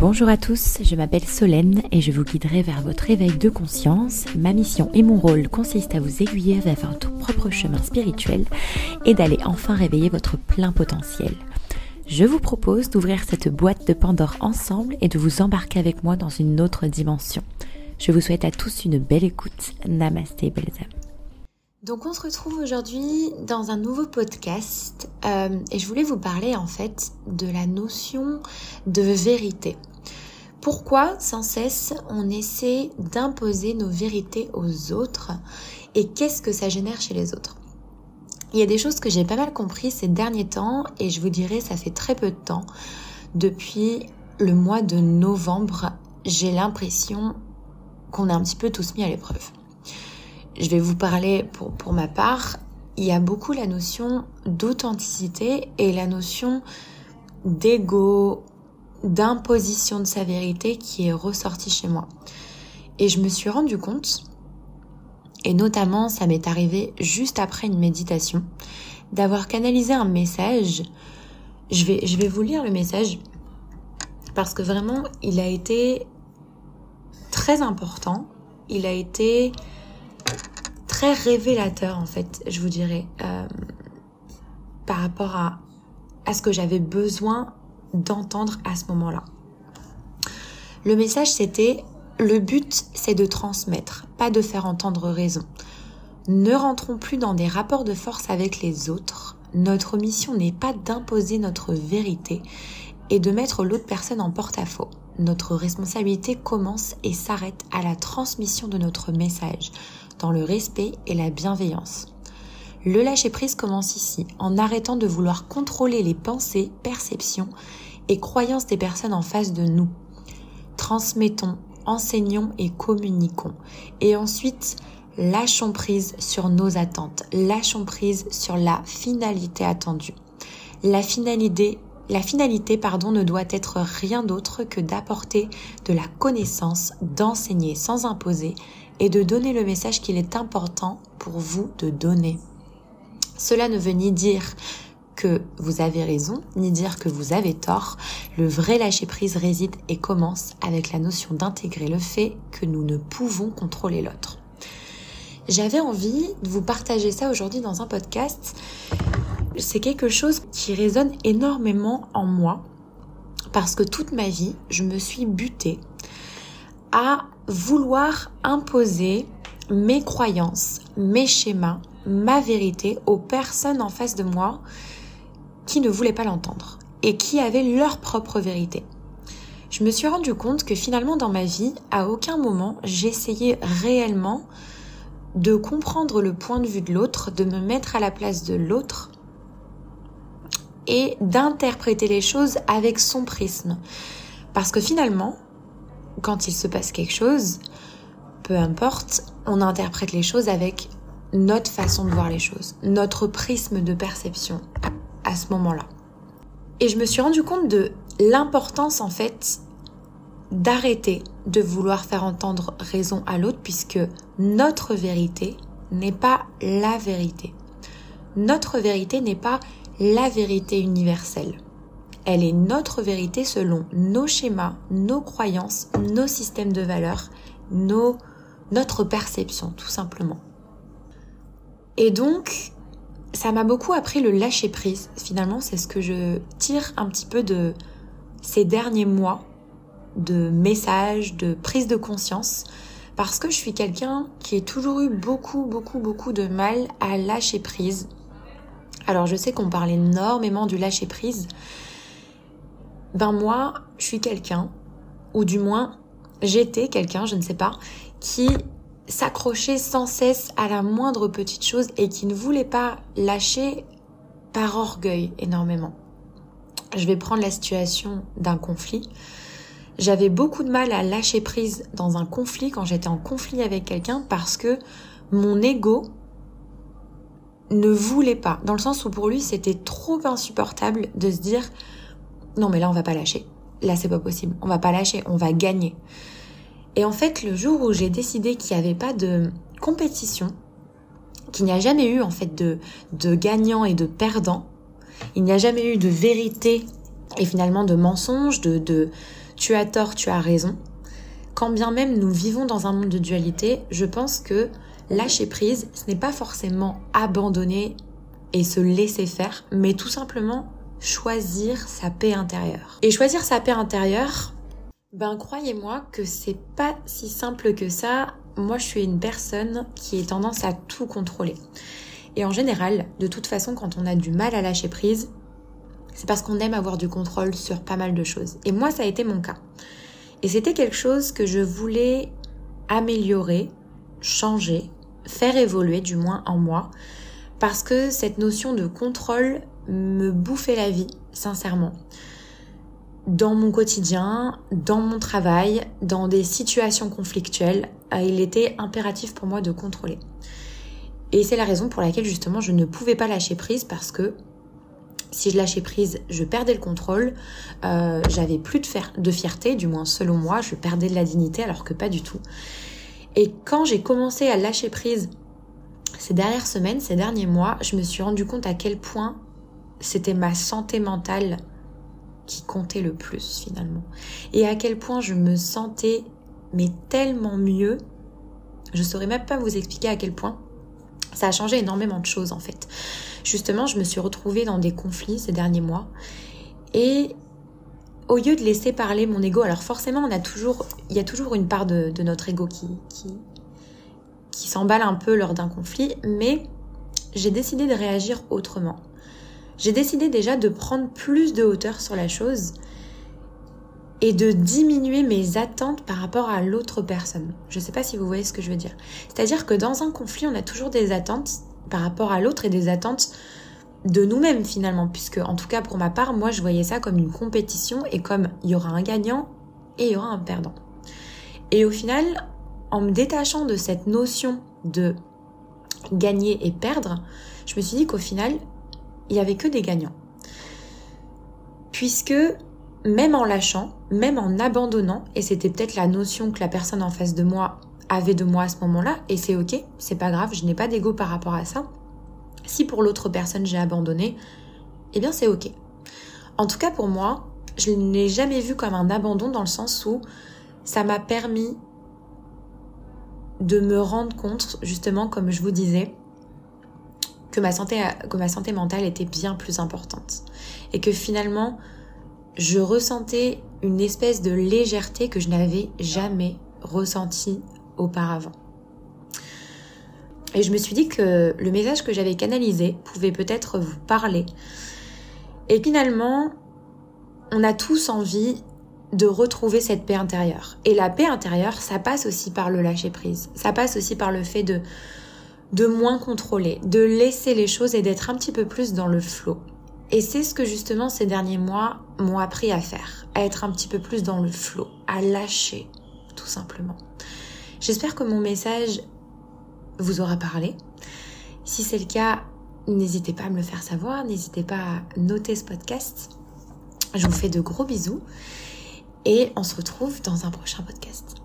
Bonjour à tous, je m'appelle Solène et je vous guiderai vers votre éveil de conscience. Ma mission et mon rôle consistent à vous aiguiller vers votre propre chemin spirituel et d'aller enfin réveiller votre plein potentiel. Je vous propose d'ouvrir cette boîte de Pandore ensemble et de vous embarquer avec moi dans une autre dimension. Je vous souhaite à tous une belle écoute. Namasté, belles âmes. Donc on se retrouve aujourd'hui dans un nouveau podcast euh, et je voulais vous parler en fait de la notion de vérité. Pourquoi sans cesse on essaie d'imposer nos vérités aux autres et qu'est-ce que ça génère chez les autres? Il y a des choses que j'ai pas mal compris ces derniers temps et je vous dirais ça fait très peu de temps. Depuis le mois de novembre, j'ai l'impression qu'on a un petit peu tous mis à l'épreuve. Je vais vous parler pour, pour ma part, il y a beaucoup la notion d'authenticité et la notion d'ego, d'imposition de sa vérité qui est ressortie chez moi. Et je me suis rendu compte et notamment, ça m'est arrivé juste après une méditation, d'avoir canalisé un message. Je vais, je vais vous lire le message parce que vraiment, il a été très important. Il a été révélateur, en fait, je vous dirais, euh, par rapport à, à ce que j'avais besoin d'entendre à ce moment-là. Le message, c'était le but, c'est de transmettre, pas de faire entendre raison. Ne rentrons plus dans des rapports de force avec les autres. Notre mission n'est pas d'imposer notre vérité et de mettre l'autre personne en porte-à-faux. Notre responsabilité commence et s'arrête à la transmission de notre message, dans le respect et la bienveillance. Le lâcher-prise commence ici, en arrêtant de vouloir contrôler les pensées, perceptions et croyances des personnes en face de nous. Transmettons enseignons et communiquons. Et ensuite, lâchons prise sur nos attentes, lâchons prise sur la finalité attendue. La finalité, la finalité pardon, ne doit être rien d'autre que d'apporter de la connaissance, d'enseigner sans imposer et de donner le message qu'il est important pour vous de donner. Cela ne veut ni dire que vous avez raison, ni dire que vous avez tort. Le vrai lâcher-prise réside et commence avec la notion d'intégrer le fait que nous ne pouvons contrôler l'autre. J'avais envie de vous partager ça aujourd'hui dans un podcast. C'est quelque chose qui résonne énormément en moi parce que toute ma vie, je me suis butée à vouloir imposer mes croyances, mes schémas, ma vérité aux personnes en face de moi qui ne voulaient pas l'entendre et qui avaient leur propre vérité. Je me suis rendu compte que finalement dans ma vie, à aucun moment j'essayais réellement de comprendre le point de vue de l'autre, de me mettre à la place de l'autre et d'interpréter les choses avec son prisme. Parce que finalement, quand il se passe quelque chose, peu importe, on interprète les choses avec notre façon de voir les choses, notre prisme de perception à ce moment-là. Et je me suis rendu compte de l'importance en fait d'arrêter de vouloir faire entendre raison à l'autre puisque notre vérité n'est pas la vérité. Notre vérité n'est pas la vérité universelle. Elle est notre vérité selon nos schémas, nos croyances, nos systèmes de valeurs, nos, notre perception tout simplement. Et donc, ça m'a beaucoup appris le lâcher prise. Finalement, c'est ce que je tire un petit peu de ces derniers mois de messages, de prise de conscience, parce que je suis quelqu'un qui a toujours eu beaucoup, beaucoup, beaucoup de mal à lâcher prise. Alors je sais qu'on parle énormément du lâcher prise. Ben moi, je suis quelqu'un, ou du moins j'étais quelqu'un, je ne sais pas, qui s'accrocher sans cesse à la moindre petite chose et qui ne voulait pas lâcher par orgueil énormément. Je vais prendre la situation d'un conflit. J'avais beaucoup de mal à lâcher prise dans un conflit quand j'étais en conflit avec quelqu'un parce que mon ego ne voulait pas, dans le sens où pour lui c'était trop insupportable de se dire non mais là on va pas lâcher, là c'est pas possible, on va pas lâcher, on va gagner. Et en fait, le jour où j'ai décidé qu'il n'y avait pas de compétition, qu'il n'y a jamais eu en fait de, de gagnant et de perdant. Il n'y a jamais eu de vérité et finalement de mensonge, de, de tu as tort, tu as raison. Quand bien même nous vivons dans un monde de dualité, je pense que lâcher prise, ce n'est pas forcément abandonner et se laisser faire, mais tout simplement choisir sa paix intérieure. Et choisir sa paix intérieure, ben croyez-moi que c'est pas si simple que ça. Moi, je suis une personne qui est tendance à tout contrôler. Et en général, de toute façon, quand on a du mal à lâcher prise, c'est parce qu'on aime avoir du contrôle sur pas mal de choses. Et moi, ça a été mon cas. Et c'était quelque chose que je voulais améliorer, changer, faire évoluer du moins en moi, parce que cette notion de contrôle me bouffait la vie, sincèrement. Dans mon quotidien, dans mon travail, dans des situations conflictuelles, euh, il était impératif pour moi de contrôler. Et c'est la raison pour laquelle justement je ne pouvais pas lâcher prise parce que si je lâchais prise, je perdais le contrôle, euh, j'avais plus de, de fierté, du moins selon moi, je perdais de la dignité alors que pas du tout. Et quand j'ai commencé à lâcher prise ces dernières semaines, ces derniers mois, je me suis rendu compte à quel point c'était ma santé mentale qui comptait le plus finalement. Et à quel point je me sentais mais tellement mieux. Je saurais même pas vous expliquer à quel point. Ça a changé énormément de choses en fait. Justement, je me suis retrouvée dans des conflits ces derniers mois et au lieu de laisser parler mon ego, alors forcément, on toujours, il y a toujours une part de, notre ego qui, qui, qui s'emballe un peu lors d'un conflit, mais j'ai décidé de réagir autrement. J'ai décidé déjà de prendre plus de hauteur sur la chose et de diminuer mes attentes par rapport à l'autre personne. Je ne sais pas si vous voyez ce que je veux dire. C'est-à-dire que dans un conflit, on a toujours des attentes par rapport à l'autre et des attentes de nous-mêmes finalement, puisque en tout cas pour ma part, moi je voyais ça comme une compétition et comme il y aura un gagnant et il y aura un perdant. Et au final, en me détachant de cette notion de gagner et perdre, je me suis dit qu'au final, il n'y avait que des gagnants. Puisque même en lâchant, même en abandonnant, et c'était peut-être la notion que la personne en face de moi avait de moi à ce moment-là, et c'est ok, c'est pas grave, je n'ai pas d'ego par rapport à ça. Si pour l'autre personne j'ai abandonné, eh bien c'est ok. En tout cas pour moi, je ne l'ai jamais vu comme un abandon dans le sens où ça m'a permis de me rendre compte, justement, comme je vous disais, que ma santé, mentale était bien plus importante. Et que finalement, je ressentais une espèce de légèreté que je n'avais jamais ressentie auparavant. Et je me suis dit que le message que j'avais canalisé pouvait peut-être vous parler. Et finalement, on a tous envie de retrouver cette paix intérieure. Et la paix intérieure, ça passe aussi par le lâcher prise. Ça passe aussi par le fait de de moins contrôler, de laisser les choses et d'être un petit peu plus dans le flot. Et c'est ce que justement ces derniers mois m'ont appris à faire, à être un petit peu plus dans le flot, à lâcher, tout simplement. J'espère que mon message vous aura parlé. Si c'est le cas, n'hésitez pas à me le faire savoir, n'hésitez pas à noter ce podcast. Je vous fais de gros bisous et on se retrouve dans un prochain podcast.